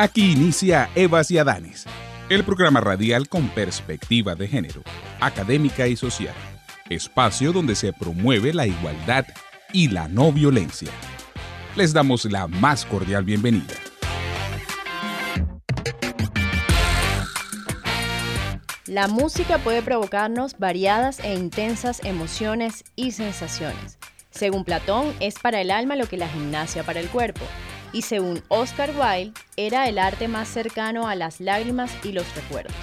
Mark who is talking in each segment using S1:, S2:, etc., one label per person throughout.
S1: Aquí inicia Evas y Adanes, el programa radial con perspectiva de género, académica y social, espacio donde se promueve la igualdad y la no violencia. Les damos la más cordial bienvenida.
S2: La música puede provocarnos variadas e intensas emociones y sensaciones. Según Platón, es para el alma lo que la gimnasia para el cuerpo. Y según Oscar Wilde, era el arte más cercano a las lágrimas y los recuerdos.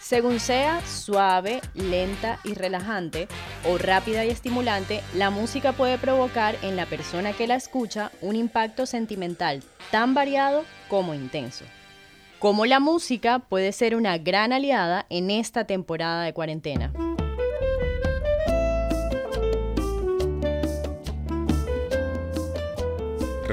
S2: Según sea suave, lenta y relajante, o rápida y estimulante, la música puede provocar en la persona que la escucha un impacto sentimental tan variado como intenso cómo la música puede ser una gran aliada en esta temporada de cuarentena.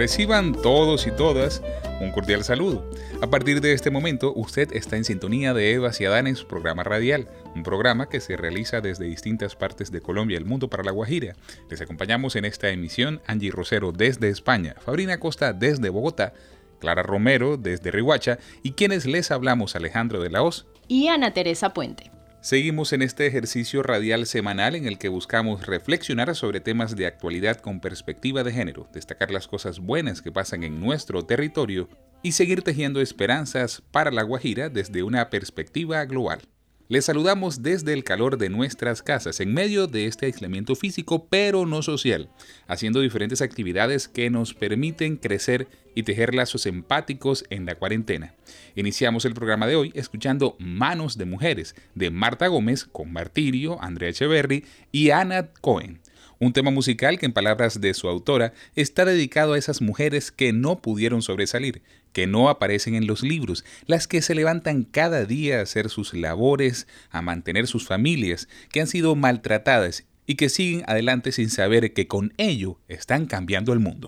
S1: Reciban todos y todas un cordial saludo. A partir de este momento, usted está en sintonía de Eva Ciadán en su programa radial, un programa que se realiza desde distintas partes de Colombia y el mundo para La Guajira. Les acompañamos en esta emisión Angie Rosero desde España, Fabrina Costa desde Bogotá, Clara Romero desde Rihuacha y quienes les hablamos Alejandro de la Hoz
S2: y Ana Teresa Puente.
S1: Seguimos en este ejercicio radial semanal en el que buscamos reflexionar sobre temas de actualidad con perspectiva de género, destacar las cosas buenas que pasan en nuestro territorio y seguir tejiendo esperanzas para la Guajira desde una perspectiva global. Les saludamos desde el calor de nuestras casas, en medio de este aislamiento físico, pero no social, haciendo diferentes actividades que nos permiten crecer y tejer lazos empáticos en la cuarentena. Iniciamos el programa de hoy escuchando Manos de Mujeres de Marta Gómez con Martirio, Andrea Echeverry y Ana Cohen. Un tema musical que en palabras de su autora está dedicado a esas mujeres que no pudieron sobresalir, que no aparecen en los libros, las que se levantan cada día a hacer sus labores, a mantener sus familias, que han sido maltratadas y que siguen adelante sin saber que con ello están cambiando el mundo.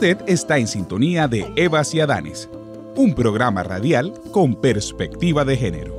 S1: Usted está en sintonía de Evas y Adanes, un programa radial con perspectiva de género.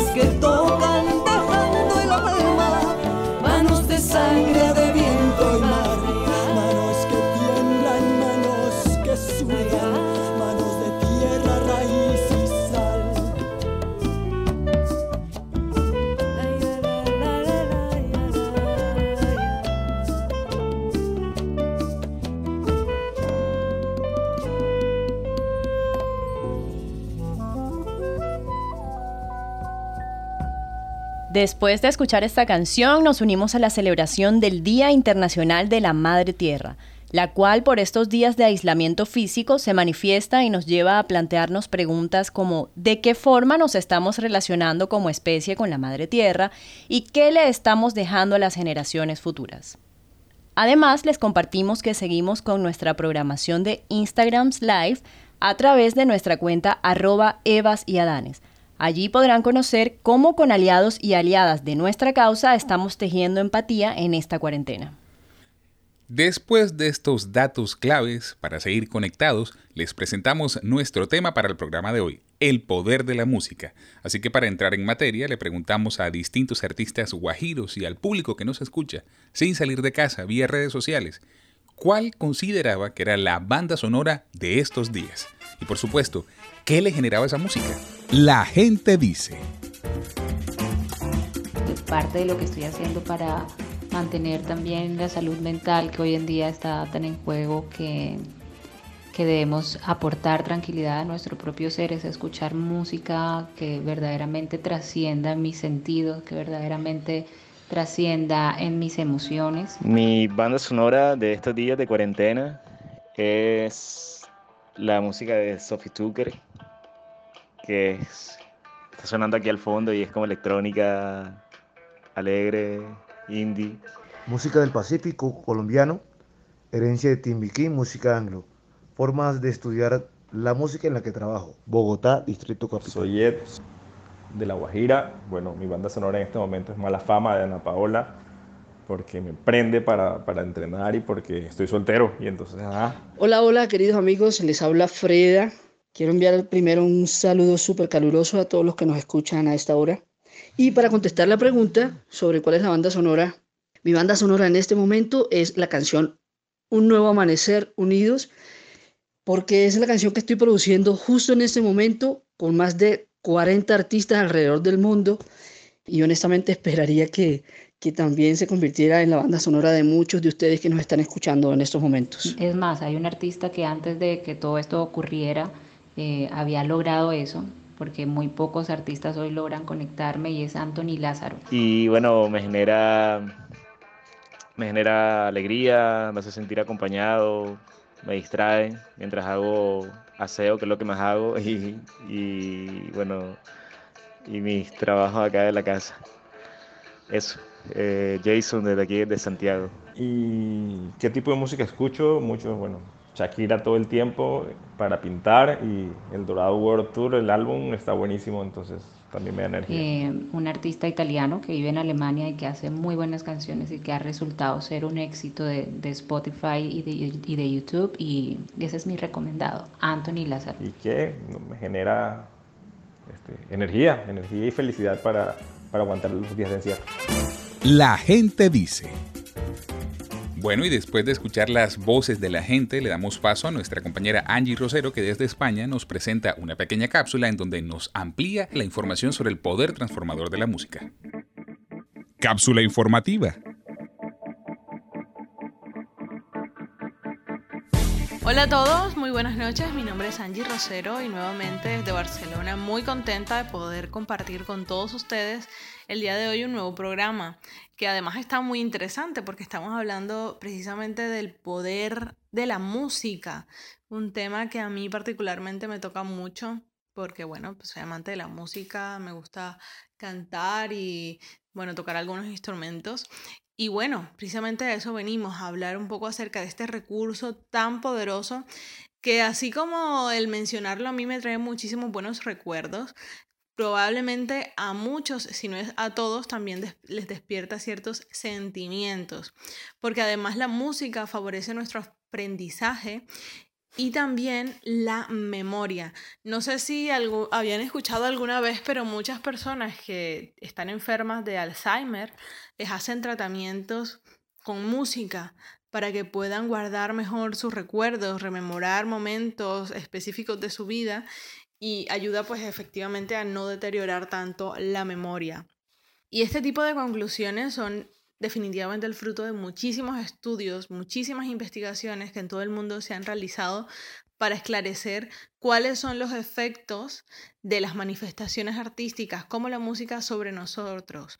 S3: Manos que
S2: Después de escuchar esta canción, nos unimos a la celebración del Día Internacional de la Madre Tierra, la cual por estos días de aislamiento físico se manifiesta y nos lleva a plantearnos preguntas como ¿de qué forma nos estamos relacionando como especie con la Madre Tierra y qué le estamos dejando a las generaciones futuras? Además, les compartimos que seguimos con nuestra programación de Instagrams Live a través de nuestra cuenta arroba y Adanes. Allí podrán conocer cómo con aliados y aliadas de nuestra causa estamos tejiendo empatía en esta cuarentena.
S1: Después de estos datos claves para seguir conectados, les presentamos nuestro tema para el programa de hoy, el poder de la música. Así que para entrar en materia le preguntamos a distintos artistas guajiros y al público que nos escucha, sin salir de casa, vía redes sociales, cuál consideraba que era la banda sonora de estos días. Y por supuesto, ¿qué le generaba esa música? La gente dice.
S4: parte de lo que estoy haciendo para mantener también la salud mental que hoy en día está tan en juego que, que debemos aportar tranquilidad a nuestro propio ser es escuchar música que verdaderamente trascienda mis sentidos, que verdaderamente trascienda en mis emociones.
S5: Mi banda sonora de estos días de cuarentena es la música de Sophie Tucker, que es- está sonando aquí al fondo y es como electrónica alegre, indie.
S6: Música del Pacífico colombiano, herencia de Timbiquí, música anglo. Formas de estudiar la música en la que trabajo. Bogotá, Distrito Capital.
S7: Soy Ed de La Guajira. Bueno, mi banda sonora en este momento es Mala Fama de Ana Paola, porque me prende para, para entrenar y porque estoy soltero. Y entonces, ah,
S8: Hola, hola, queridos amigos, les habla Freda. Quiero enviar primero un saludo súper caluroso a todos los que nos escuchan a esta hora. Y para contestar la pregunta sobre cuál es la banda sonora, mi banda sonora en este momento es la canción Un Nuevo Amanecer Unidos, porque es la canción que estoy produciendo justo en este momento con más de 40 artistas alrededor del mundo y honestamente esperaría que, que también se convirtiera en la banda sonora de muchos de ustedes que nos están escuchando en estos momentos.
S4: Es más, hay un artista que antes de que todo esto ocurriera eh, había logrado eso, porque muy pocos artistas hoy logran conectarme y es Anthony Lázaro.
S5: Y bueno, me genera, me genera alegría, me hace sentir acompañado, me distrae mientras hago aseo, que es lo que más hago, y, y bueno, y mis trabajos acá de la casa. Eso, eh, Jason desde aquí, de Santiago.
S7: ¿y qué tipo de música escucho? Muchos, bueno, Shakira todo el tiempo para pintar y el Dorado World Tour, el álbum está buenísimo, entonces también me da energía.
S4: Eh, un artista italiano que vive en Alemania y que hace muy buenas canciones y que ha resultado ser un éxito de, de Spotify y de, y de YouTube y ese es mi recomendado, Anthony Lázaro.
S7: Y que me genera este, energía, energía y felicidad para, para aguantar los días de encierro.
S1: La gente dice. Bueno, y después de escuchar las voces de la gente, le damos paso a nuestra compañera Angie Rosero, que desde España nos presenta una pequeña cápsula en donde nos amplía la información sobre el poder transformador de la música. Cápsula informativa.
S9: Hola a todos, muy buenas noches. Mi nombre es Angie Rosero y nuevamente desde Barcelona muy contenta de poder compartir con todos ustedes el día de hoy un nuevo programa que además está muy interesante porque estamos hablando precisamente del poder de la música, un tema que a mí particularmente me toca mucho porque bueno, pues soy amante de la música, me gusta cantar y bueno, tocar algunos instrumentos. Y bueno, precisamente de eso venimos a hablar un poco acerca de este recurso tan poderoso que así como el mencionarlo a mí me trae muchísimos buenos recuerdos, probablemente a muchos, si no es a todos, también les despierta ciertos sentimientos, porque además la música favorece nuestro aprendizaje y también la memoria. No sé si habían escuchado alguna vez, pero muchas personas que están enfermas de Alzheimer les hacen tratamientos con música para que puedan guardar mejor sus recuerdos, rememorar momentos específicos de su vida y ayuda pues efectivamente a no deteriorar tanto la memoria. Y este tipo de conclusiones son definitivamente el fruto de muchísimos estudios, muchísimas investigaciones que en todo el mundo se han realizado para esclarecer cuáles son los efectos de las manifestaciones artísticas como la música sobre nosotros,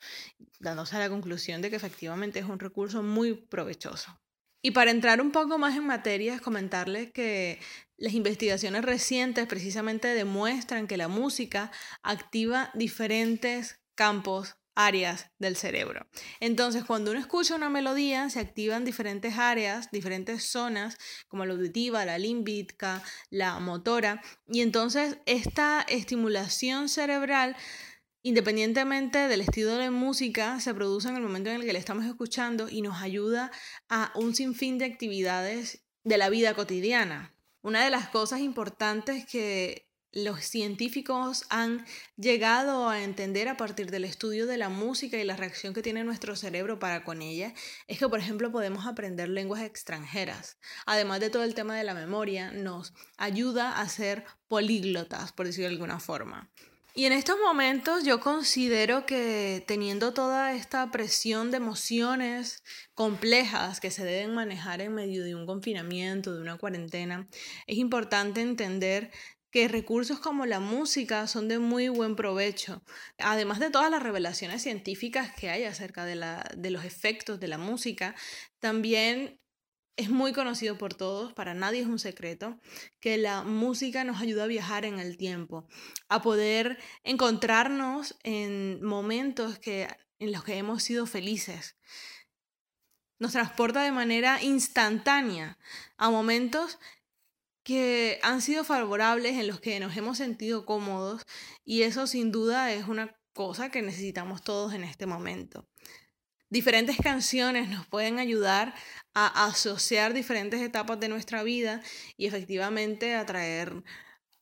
S9: dándose a la conclusión de que efectivamente es un recurso muy provechoso. Y para entrar un poco más en materia, es comentarles que las investigaciones recientes precisamente demuestran que la música activa diferentes campos áreas del cerebro. Entonces, cuando uno escucha una melodía, se activan diferentes áreas, diferentes zonas, como la auditiva, la límbica, la motora, y entonces esta estimulación cerebral independientemente del estilo de música, se produce en el momento en el que la estamos escuchando y nos ayuda a un sinfín de actividades de la vida cotidiana. Una de las cosas importantes que los científicos han llegado a entender a partir del estudio de la música y la reacción que tiene nuestro cerebro para con ella es que, por ejemplo, podemos aprender lenguas extranjeras. Además de todo el tema de la memoria, nos ayuda a ser políglotas, por decirlo de alguna forma. Y en estos momentos yo considero que teniendo toda esta presión de emociones complejas que se deben manejar en medio de un confinamiento, de una cuarentena, es importante entender que recursos como la música son de muy buen provecho. Además de todas las revelaciones científicas que hay acerca de, la, de los efectos de la música, también es muy conocido por todos, para nadie es un secreto, que la música nos ayuda a viajar en el tiempo, a poder encontrarnos en momentos que, en los que hemos sido felices. Nos transporta de manera instantánea a momentos que han sido favorables, en los que nos hemos sentido cómodos y eso sin duda es una cosa que necesitamos todos en este momento. Diferentes canciones nos pueden ayudar a asociar diferentes etapas de nuestra vida y efectivamente a traer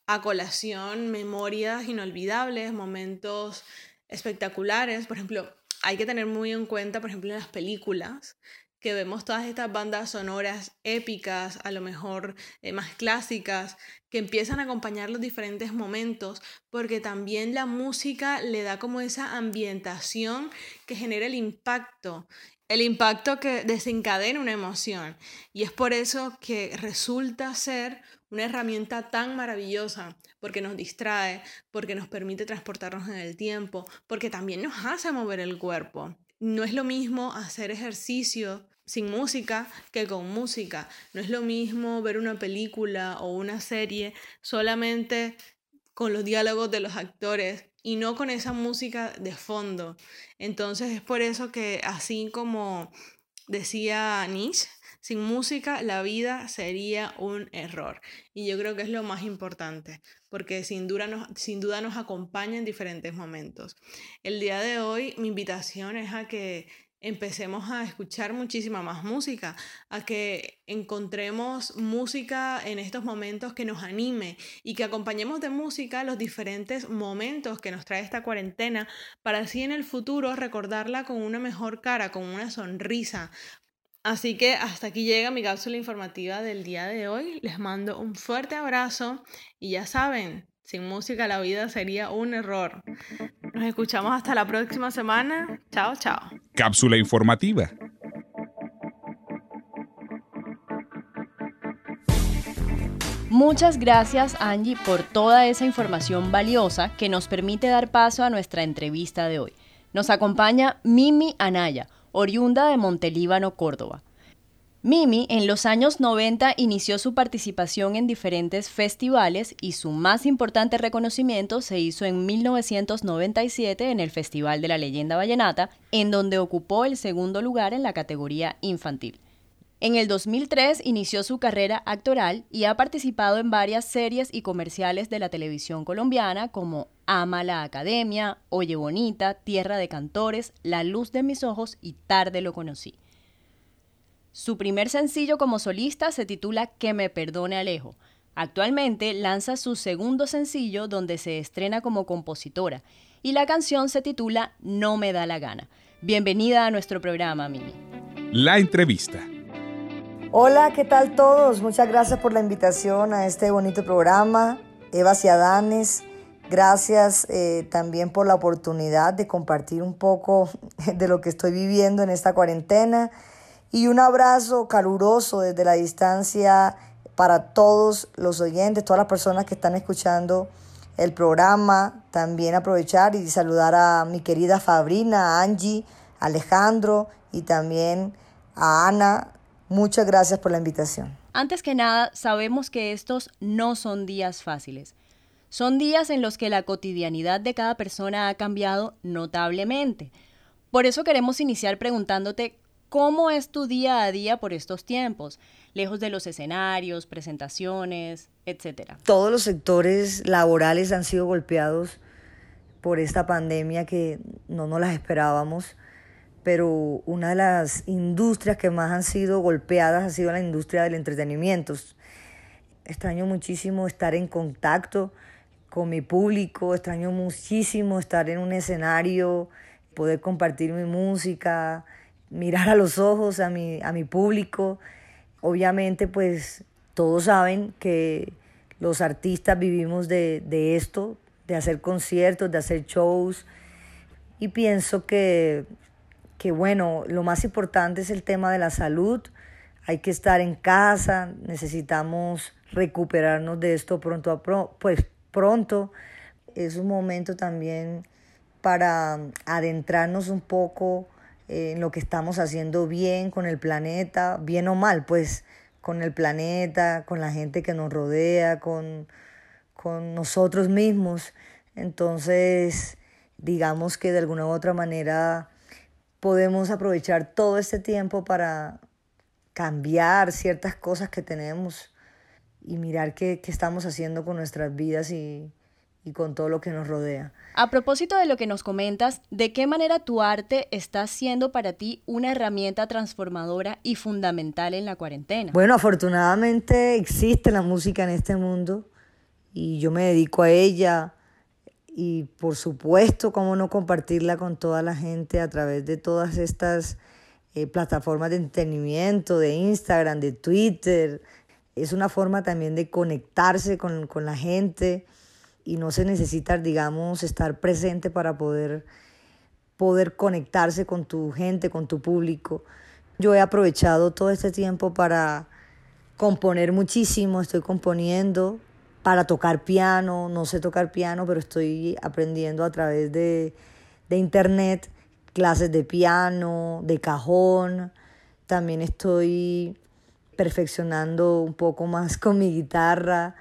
S9: a colación memorias inolvidables, momentos espectaculares. Por ejemplo, hay que tener muy en cuenta, por ejemplo, en las películas, que vemos todas estas bandas sonoras épicas, a lo mejor eh, más clásicas, que empiezan a acompañar los diferentes momentos, porque también la música le da como esa ambientación que genera el impacto, el impacto que desencadena una emoción. Y es por eso que resulta ser una herramienta tan maravillosa, porque nos distrae, porque nos permite transportarnos en el tiempo, porque también nos hace mover el cuerpo. No es lo mismo hacer ejercicio sin música que con música. No es lo mismo ver una película o una serie solamente con los diálogos de los actores y no con esa música de fondo. Entonces es por eso que así como decía Nietzsche, Sin música la vida sería un error. Y yo creo que es lo más importante, porque sin duda nos, sin duda nos acompaña en diferentes momentos. El día de hoy mi invitación es a que empecemos a escuchar muchísima más música, a que encontremos música en estos momentos que nos anime y que acompañemos de música los diferentes momentos que nos trae esta cuarentena para así en el futuro recordarla con una mejor cara, con una sonrisa. Así que hasta aquí llega mi cápsula informativa del día de hoy. Les mando un fuerte abrazo y ya saben, sin música la vida sería un error. Nos escuchamos hasta la próxima semana. Chao, chao.
S1: Cápsula informativa.
S2: Muchas gracias Angie por toda esa información valiosa que nos permite dar paso a nuestra entrevista de hoy. Nos acompaña Mimi Anaya, oriunda de Montelíbano, Córdoba. Mimi en los años 90 inició su participación en diferentes festivales y su más importante reconocimiento se hizo en 1997 en el Festival de la Leyenda Vallenata, en donde ocupó el segundo lugar en la categoría infantil. En el 2003 inició su carrera actoral y ha participado en varias series y comerciales de la televisión colombiana como Ama la Academia, Oye Bonita, Tierra de Cantores, La Luz de mis Ojos y Tarde lo conocí. Su primer sencillo como solista se titula Que me perdone Alejo. Actualmente lanza su segundo sencillo donde se estrena como compositora y la canción se titula No me da la gana. Bienvenida a nuestro programa, Mimi.
S1: La entrevista.
S10: Hola, ¿qué tal todos? Muchas gracias por la invitación a este bonito programa. Eva Ciadanes, gracias eh, también por la oportunidad de compartir un poco de lo que estoy viviendo en esta cuarentena y un abrazo caluroso desde la distancia para todos los oyentes, todas las personas que están escuchando el programa. También aprovechar y saludar a mi querida Fabrina, Angie, Alejandro y también a Ana. Muchas gracias por la invitación.
S2: Antes que nada, sabemos que estos no son días fáciles. Son días en los que la cotidianidad de cada persona ha cambiado notablemente. Por eso queremos iniciar preguntándote ¿Cómo es tu día a día por estos tiempos? Lejos de los escenarios, presentaciones, etcétera.
S10: Todos los sectores laborales han sido golpeados por esta pandemia que no nos las esperábamos, pero una de las industrias que más han sido golpeadas ha sido la industria del entretenimiento. Extraño muchísimo estar en contacto con mi público, extraño muchísimo estar en un escenario, poder compartir mi música, mirar a los ojos a mi, a mi público. Obviamente, pues todos saben que los artistas vivimos de, de esto, de hacer conciertos, de hacer shows. Y pienso que, que, bueno, lo más importante es el tema de la salud. Hay que estar en casa, necesitamos recuperarnos de esto pronto a pues pronto. Es un momento también para adentrarnos un poco en lo que estamos haciendo bien con el planeta, bien o mal, pues con el planeta, con la gente que nos rodea, con, con nosotros mismos. Entonces, digamos que de alguna u otra manera podemos aprovechar todo este tiempo para cambiar ciertas cosas que tenemos y mirar qué, qué estamos haciendo con nuestras vidas y, y con todo lo que nos rodea.
S2: A propósito de lo que nos comentas, ¿de qué manera tu arte está siendo para ti una herramienta transformadora y fundamental en la cuarentena?
S10: Bueno, afortunadamente existe la música en este mundo y yo me dedico a ella y por supuesto, cómo no compartirla con toda la gente a través de todas estas eh, plataformas de entretenimiento, de Instagram, de Twitter. Es una forma también de conectarse con, con la gente y no se necesita, digamos, estar presente para poder, poder conectarse con tu gente, con tu público. Yo he aprovechado todo este tiempo para componer muchísimo, estoy componiendo para tocar piano, no sé tocar piano, pero estoy aprendiendo a través de, de internet clases de piano, de cajón, también estoy perfeccionando un poco más con mi guitarra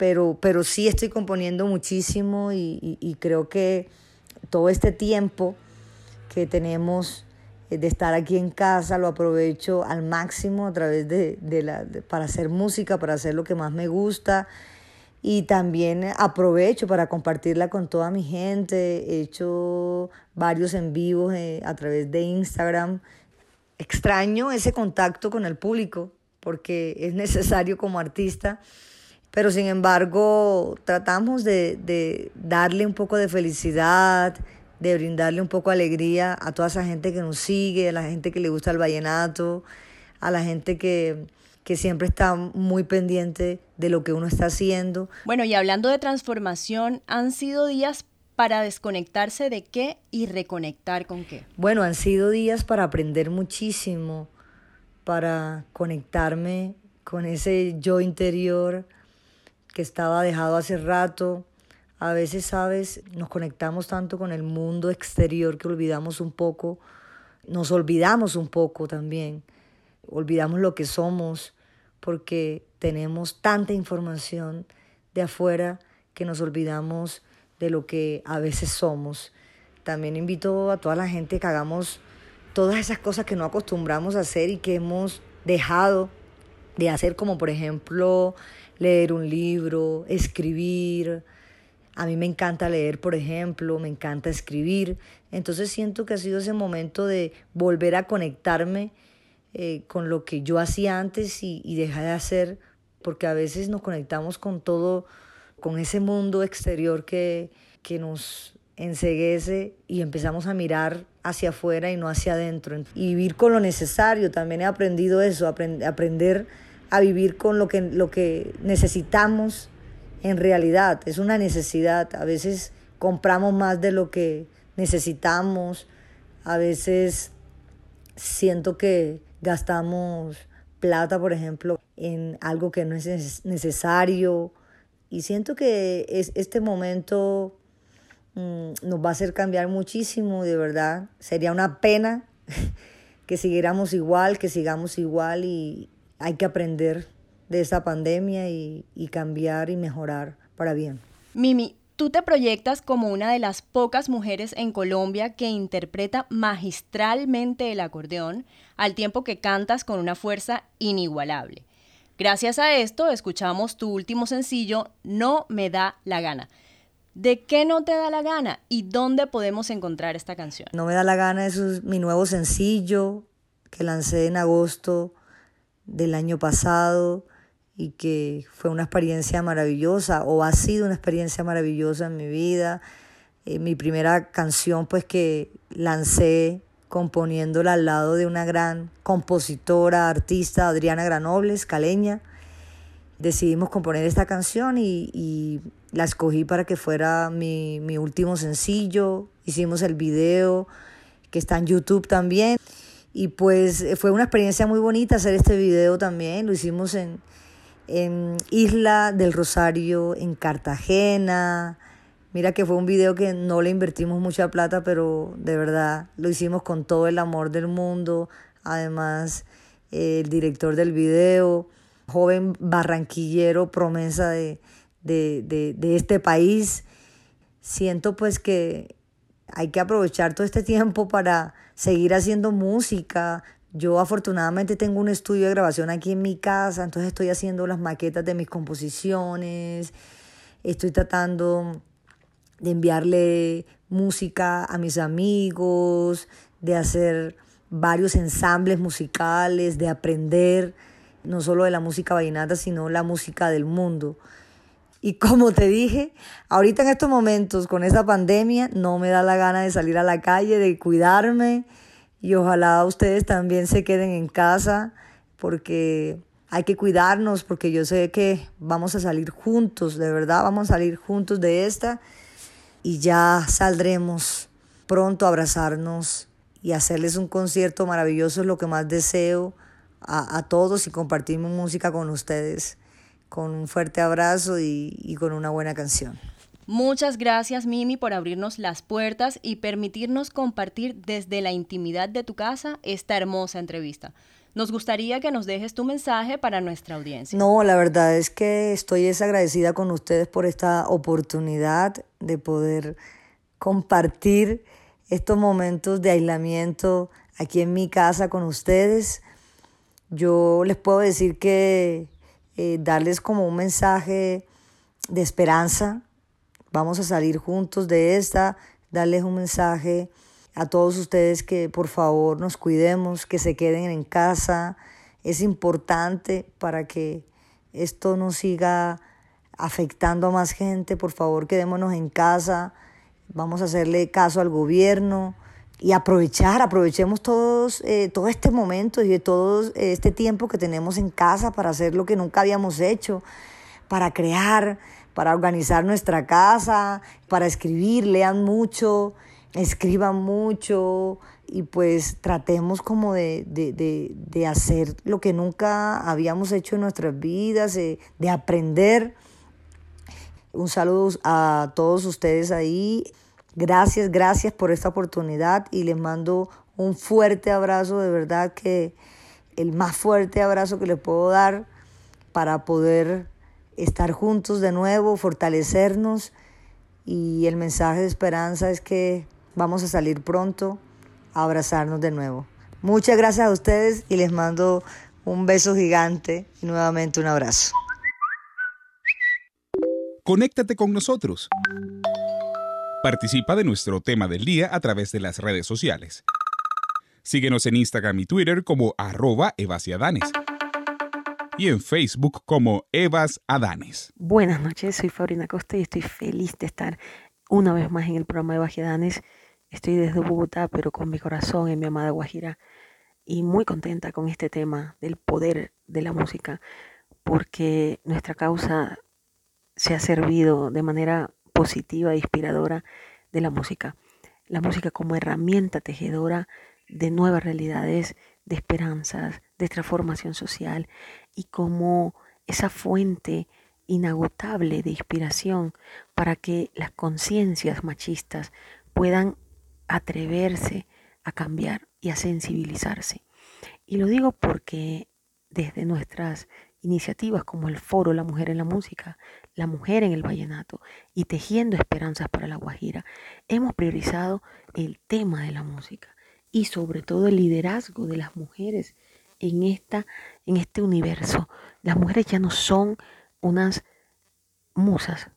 S10: pero, pero sí estoy componiendo muchísimo y, creo que todo este tiempo que tenemos eh, de estar aquí en casa, lo aprovecho al máximo a través de, de la, para hacer música, para hacer lo que más me gusta y también aprovecho para compartirla con toda mi gente. He hecho varios en vivos eh, a través de Instagram. Extraño ese contacto con el público porque es necesario como artista, pero sin embargo tratamos de, de darle un poco de felicidad, de brindarle un poco de alegría a toda esa gente que nos sigue, a la gente que le gusta el vallenato, a la gente que, que siempre está muy pendiente de lo que uno está haciendo.
S2: Bueno, y hablando de transformación, han sido días para desconectarse de qué y reconectar con qué.
S10: Bueno, han sido días para aprender muchísimo, para conectarme con ese yo interior que estaba dejado hace rato. A veces, sabes, nos conectamos tanto con el mundo exterior que olvidamos un poco, nos olvidamos un poco también olvidamos lo que somos porque tenemos tanta información de afuera que nos olvidamos de lo que a veces somos. También invito a toda la gente que hagamos todas esas cosas que no acostumbramos a hacer y que hemos dejado de hacer, como por ejemplo leer un libro, escribir. A mí me encanta leer, por ejemplo, me encanta escribir. Entonces siento que ha sido ese momento de volver a conectarme eh, con lo que yo hacía antes y, y dejar de hacer, porque a veces nos conectamos con todo, con ese mundo exterior que, que nos enseguece y empezamos a mirar hacia afuera y no hacia adentro. Y vivir con lo necesario, también he aprendido eso, aprender a vivir con lo que, lo que necesitamos en realidad. Es una necesidad. A veces compramos más de lo que necesitamos. A veces siento que gastamos plata, por ejemplo, en algo que no es necesario. Y siento que es, este momento mm, nos va a hacer cambiar muchísimo, de verdad. Sería una pena que siguiéramos igual, que sigamos igual y hay que aprender de esta pandemia y, y cambiar y mejorar para bien.
S2: Mimi, Tú te proyectas como una de las pocas mujeres en Colombia que interpreta magistralmente el acordeón, al tiempo que cantas con una fuerza inigualable. Gracias a esto, escuchamos tu último sencillo, No me da la gana. ¿De qué no te da la gana y dónde podemos encontrar esta canción?
S10: No me da la gana, es mi nuevo sencillo que lancé en agosto del año pasado y que fue una experiencia maravillosa o ha sido una experiencia maravillosa en mi vida. Eh, mi primera canción pues que lancé componiéndola al lado de una gran compositora, artista, Adriana Granobles, caleña. Decidimos componer esta canción y, y la escogí para que fuera mi, mi último sencillo. Hicimos el video que está en YouTube también. Y pues fue una experiencia muy bonita hacer este video también. Lo hicimos en, en Isla del Rosario, en Cartagena. Mira que fue un video que no le invertimos mucha plata, pero de verdad lo hicimos con todo el amor del mundo. Además, el director del video, joven barranquillero, promesa de, de, de este país. Siento pues que hay que aprovechar todo este tiempo para seguir haciendo música, yo afortunadamente tengo un estudio de grabación aquí en mi casa, entonces estoy haciendo las maquetas de mis composiciones, estoy tratando de enviarle música a mis amigos, de hacer varios ensambles musicales, de aprender no solo de la música vallenata, sino la música del mundo. Y como te dije, ahorita en estos momentos con esta pandemia no me da la gana de salir a la calle, de cuidarme y ojalá ustedes también se queden en casa porque hay que cuidarnos porque yo sé que vamos a salir juntos, de verdad vamos a salir juntos de esta y ya saldremos pronto a abrazarnos y hacerles un concierto maravilloso es lo que más deseo a, a todos y compartir música con ustedes con un fuerte abrazo y, y con una buena canción.
S2: Muchas gracias Mimi por abrirnos las puertas y permitirnos compartir desde la intimidad de tu casa esta hermosa entrevista. Nos gustaría que nos dejes tu mensaje para nuestra audiencia.
S10: No, la verdad es que estoy desagradecida con ustedes por esta oportunidad de poder compartir estos momentos de aislamiento aquí en mi casa con ustedes. Yo les puedo decir que eh, darles como un mensaje de esperanza. Vamos a salir juntos de esta, darles un mensaje a todos ustedes que por favor nos cuidemos, que se queden en casa. Es importante para que esto no siga afectando a más gente. Por favor, quedémonos en casa. Vamos a hacerle caso al gobierno y aprovechar, aprovechemos todos, eh, este momento y todo este tiempo que tenemos en casa para hacer lo que nunca habíamos hecho, para crear, para organizar nuestra casa, para escribir, lean mucho, escriban mucho y pues tratemos como de, de hacer lo que nunca habíamos hecho en nuestras vidas, de aprender. Un saludo a todos ustedes ahí. Gracias, gracias por esta oportunidad y les mando un fuerte abrazo, de verdad que el más fuerte abrazo que les puedo dar para poder estar juntos de nuevo, fortalecernos y el mensaje de esperanza es que vamos a salir pronto a abrazarnos de nuevo. Muchas gracias a ustedes y les mando un beso gigante y nuevamente un abrazo.
S1: Conéctate con nosotros. Participa de nuestro tema del día a través de las redes sociales. Síguenos en Instagram y Twitter como arroba y en Facebook como Evas Adanes.
S11: Buenas noches, soy Fabrina Costa y estoy feliz de estar una vez más en el programa Evas Adanes. Estoy desde Bogotá, pero con mi corazón en mi amada Guajira y muy contenta con este tema del poder de la música, porque nuestra causa se ha servido de manera positiva e inspiradora de la música. La música como herramienta tejedora de nuevas realidades, de esperanzas, de transformación social y como esa fuente inagotable de inspiración para que las conciencias machistas puedan atreverse a cambiar y a sensibilizarse. Y lo digo porque desde nuestras iniciativas como el Foro La Mujer en la Música, La Mujer en el Vallenato y Tejiendo Esperanzas para la Guajira, hemos priorizado el tema de la música y sobre todo el liderazgo de las mujeres en, esta, en este universo. Las mujeres ya no son unas musas,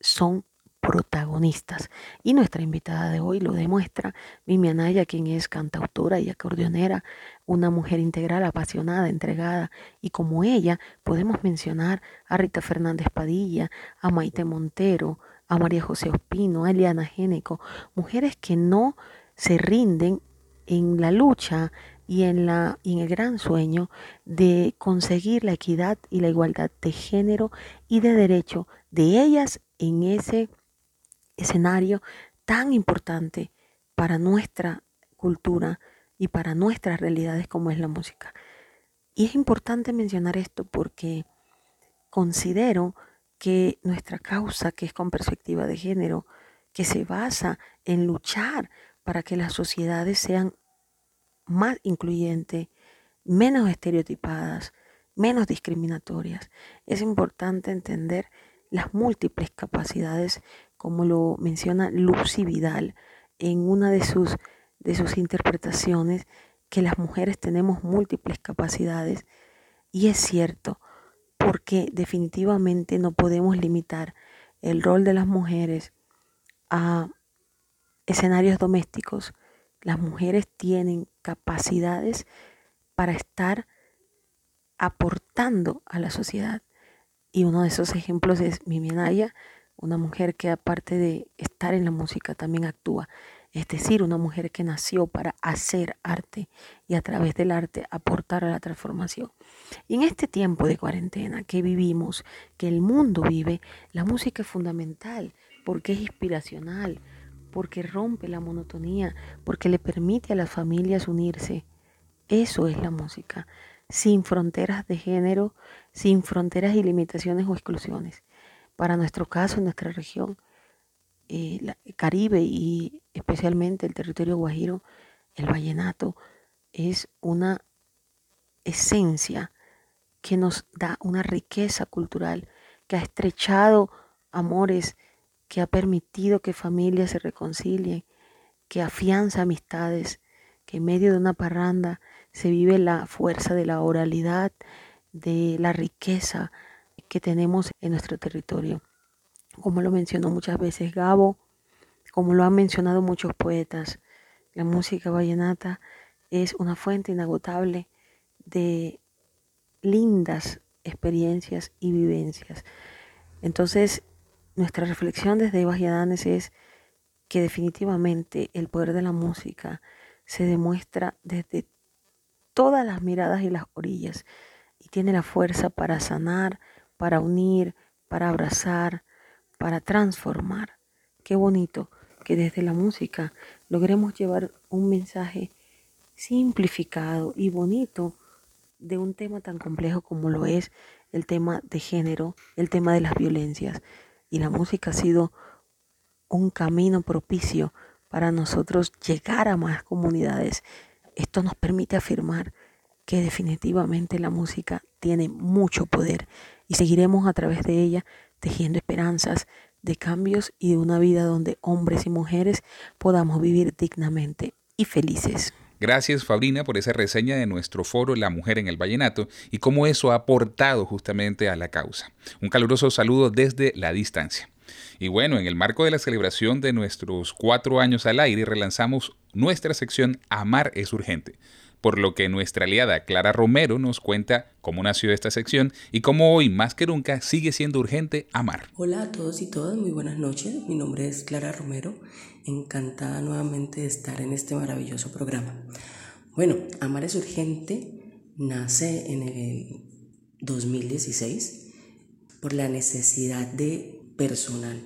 S11: son protagonistas. Y nuestra invitada de hoy lo demuestra, Mimi Anaya, quien es cantautora y acordeonera, una mujer integral, apasionada, entregada. Y como ella, podemos mencionar a Rita Fernández Padilla, a Maite Montero, a María José Ospino, a Eliana Géneco, mujeres que no se rinden en la lucha y en, la, en el gran sueño de conseguir la equidad y la igualdad de género y de derecho de ellas en ese escenario tan importante para nuestra cultura y para nuestras realidades como es la música. Y es importante mencionar esto porque considero que nuestra causa, que es con perspectiva de género, que se basa en luchar para que las sociedades sean más incluyentes, menos estereotipadas, menos discriminatorias, es importante entender las múltiples capacidades como lo menciona Lucy Vidal en una de sus, de sus interpretaciones, que las mujeres tenemos múltiples capacidades. Y es cierto, porque definitivamente no podemos limitar el rol de las mujeres a escenarios domésticos. Las mujeres tienen capacidades para estar aportando a la sociedad. Y uno de esos ejemplos es Mimi Anaya, una mujer que aparte de estar en la música también actúa, es decir, una mujer que nació para hacer arte y a través del arte aportar a la transformación. Y en este tiempo de cuarentena que vivimos, que el mundo vive, la música es fundamental porque es inspiracional, porque rompe la monotonía, porque le permite a las familias unirse. Eso es la música, sin fronteras de género, sin fronteras y limitaciones o exclusiones. Para nuestro caso, en nuestra región, el eh, Caribe y especialmente el territorio guajiro, el vallenato es una esencia que nos da una riqueza cultural, que ha estrechado amores, que ha permitido que familias se reconcilien, que afianza amistades, que en medio de una parranda se vive la fuerza de la oralidad, de la riqueza que tenemos en nuestro territorio. Como lo mencionó muchas veces Gabo, como lo han mencionado muchos poetas, la música vallenata es una fuente inagotable de lindas experiencias y vivencias. Entonces, nuestra reflexión desde Ivas es que definitivamente el poder de la música se demuestra desde todas las miradas y las orillas y tiene la fuerza para sanar, para unir, para abrazar, para transformar. Qué bonito que desde la música logremos llevar un mensaje simplificado y bonito de un tema tan complejo como lo es el tema de género, el tema de las violencias. Y la música ha sido un camino propicio para nosotros llegar a más comunidades. Esto nos permite afirmar que definitivamente la música tiene mucho poder y seguiremos a través de ella tejiendo esperanzas de cambios y de una vida donde hombres y mujeres podamos vivir dignamente y felices.
S1: Gracias Fabrina por esa reseña de nuestro foro La Mujer en el Vallenato y cómo eso ha aportado justamente a la causa. Un caluroso saludo desde la distancia. Y bueno, en el marco de la celebración de nuestros cuatro años al aire, relanzamos nuestra sección Amar es Urgente, por lo que nuestra aliada Clara Romero nos cuenta cómo nació esta sección y cómo hoy más que nunca sigue siendo urgente amar.
S12: Hola a todos y todas, muy buenas noches. Mi nombre es Clara Romero, encantada nuevamente de estar en este maravilloso programa. Bueno, Amar es urgente nace en el 2016 por la necesidad de personal,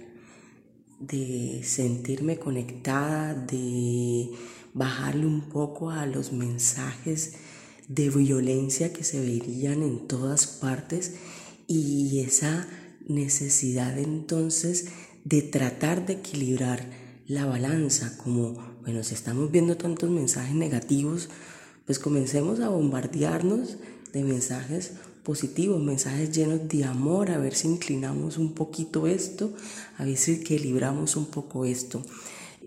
S12: de sentirme conectada, de bajarle un poco a los mensajes de violencia que se verían en todas partes y esa necesidad entonces de tratar de equilibrar la balanza, como, bueno, si estamos viendo tantos mensajes negativos, pues comencemos a bombardearnos de mensajes positivos, mensajes llenos de amor, a ver si inclinamos un poquito esto, a ver si equilibramos un poco esto.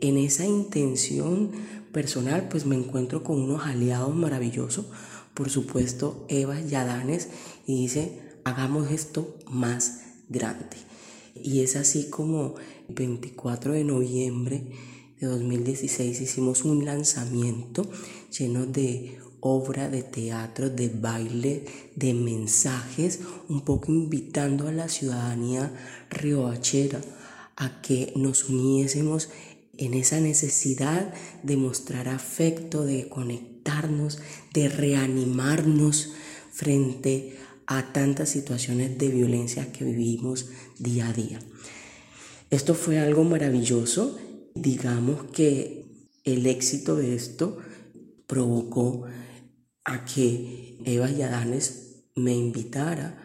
S12: En esa intención personal, pues me encuentro con unos aliados maravillosos, por supuesto, Eva y Adanes, y dice, hagamos esto más grande. Y es así como el 24 de noviembre de 2016 hicimos un lanzamiento lleno de obra de teatro, de baile, de mensajes, un poco invitando a la ciudadanía riohachera a que nos uniésemos en esa necesidad de mostrar afecto, de conectarnos, de reanimarnos frente a tantas situaciones de violencia que vivimos día a día. Esto fue algo maravilloso. Digamos que el éxito de esto provocó a que Eva y Adanes me invitara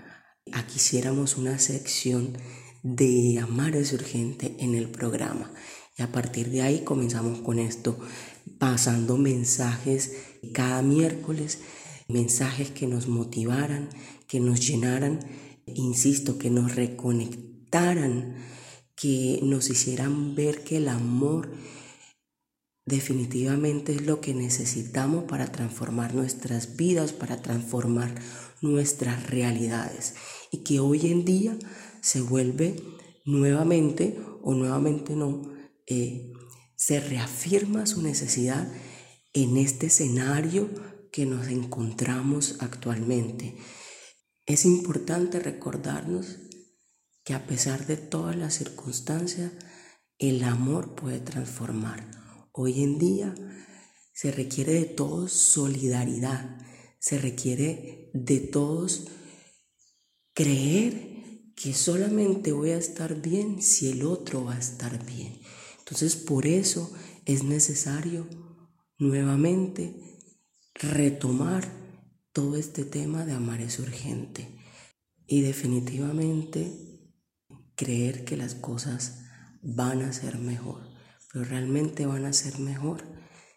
S12: a que hiciéramos una sección de Amar es urgente en el programa. Y a partir de ahí comenzamos con esto, pasando mensajes cada miércoles, mensajes que nos motivaran, que nos llenaran, insisto, que nos reconectaran, que nos hicieran ver que el amor definitivamente es lo que necesitamos para transformar nuestras vidas, para transformar nuestras realidades. Y que hoy en día se vuelve nuevamente, o nuevamente no, eh, se reafirma su necesidad en este escenario que nos encontramos actualmente. Es importante recordarnos que a pesar de todas las circunstancias, el amor puede transformar. Hoy en día se requiere de todos solidaridad, se requiere de todos creer que solamente voy a estar bien si el otro va a estar bien. Entonces por eso es necesario nuevamente retomar todo este tema de amar es urgente y definitivamente creer que las cosas van a ser mejor, pero realmente van a ser mejor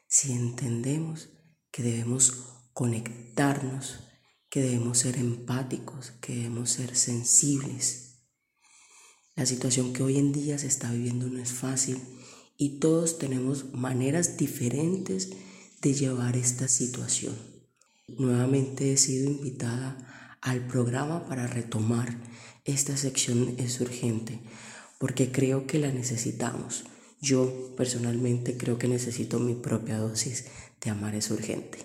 S12: si entendemos que debemos conectarnos, que debemos ser empáticos, que debemos ser sensibles. La situación que hoy en día se está viviendo no es fácil y todos tenemos maneras diferentes de llevar esta situación. Nuevamente he sido invitada al programa para retomar esta sección es urgente porque creo que la necesitamos. Yo personalmente creo que necesito mi propia dosis de amar es urgente.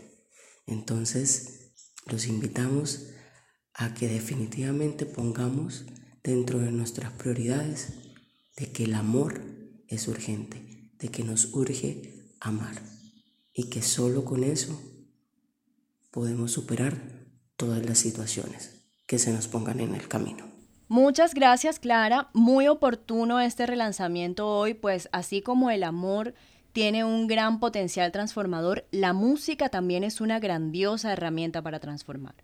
S12: Entonces, los invitamos a que definitivamente pongamos dentro de nuestras prioridades de que el amor es urgente, de que nos urge amar y que solo con eso podemos superar todas las situaciones que se nos pongan en el camino.
S2: Muchas gracias Clara, muy oportuno este relanzamiento hoy, pues así como el amor tiene un gran potencial transformador, la música también es una grandiosa herramienta para transformar.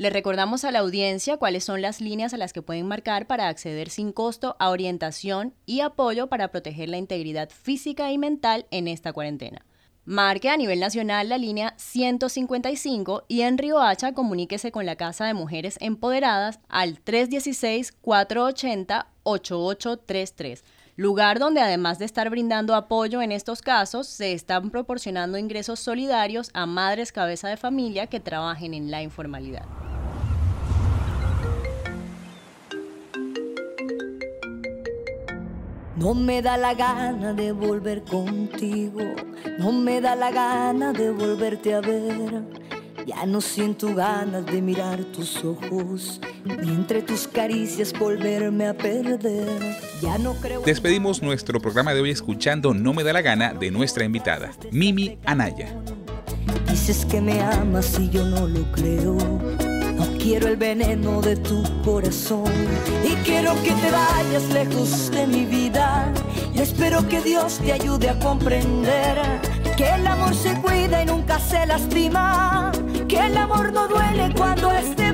S2: Le recordamos a la audiencia cuáles son las líneas a las que pueden marcar para acceder sin costo a orientación y apoyo para proteger la integridad física y mental en esta cuarentena. Marque a nivel nacional la línea 155 y en Hacha comuníquese con la Casa de Mujeres Empoderadas al 316-480-8833 lugar donde además de estar brindando apoyo en estos casos, se están proporcionando ingresos solidarios a madres cabeza de familia que trabajen en la informalidad.
S10: No me da la gana de volver contigo, no me da la gana de volverte a ver. Ya no siento ganas de mirar tus ojos, ni entre tus caricias volverme a perder. Ya no creo.
S1: Despedimos nuestro programa de hoy escuchando No me da la gana de nuestra invitada, Mimi Anaya.
S10: Dices que me amas y yo no lo creo no quiero el veneno de tu corazón y quiero que te vayas lejos de mi vida. Y espero que Dios te ayude a comprender que el amor se cuida y nunca se lastima. Que el amor no duele cuando es de verdad.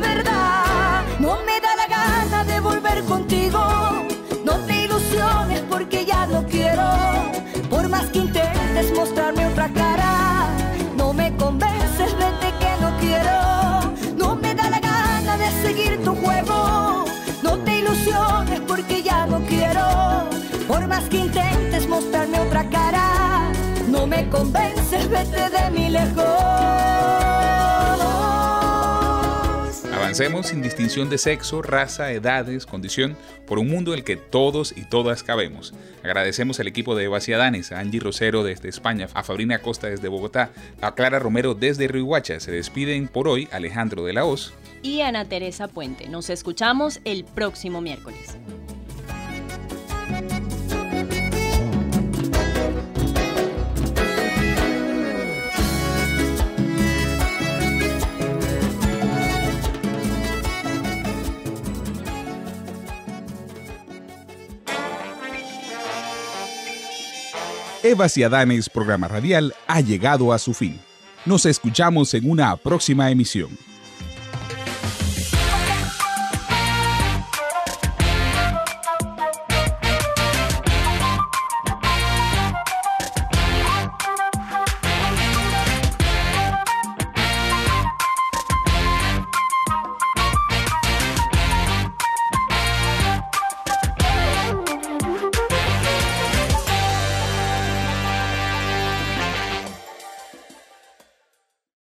S10: No me da la gana de volver contigo. No te ilusiones porque ya no quiero. Por más que intentes mostrarme otra cara, no me convences, vete que no quiero seguir tu juego. No te ilusiones porque ya no quiero. Por más que intentes mostrarme otra cara, no me convences, vete de mi lejos.
S1: Avancemos sin distinción de sexo, raza, edades, condición, por un mundo en el que todos y todas cabemos. Agradecemos al equipo de Vaciadanes, a Angie Rosero desde España, a Fabrina Costa desde Bogotá, a Clara Romero desde Rihuacha. Se despiden por hoy Alejandro de la Hoz
S2: y Ana Teresa Puente. Nos escuchamos el próximo miércoles.
S1: Eva Ciadanes, programa radial, ha llegado a su fin. Nos escuchamos en una próxima emisión.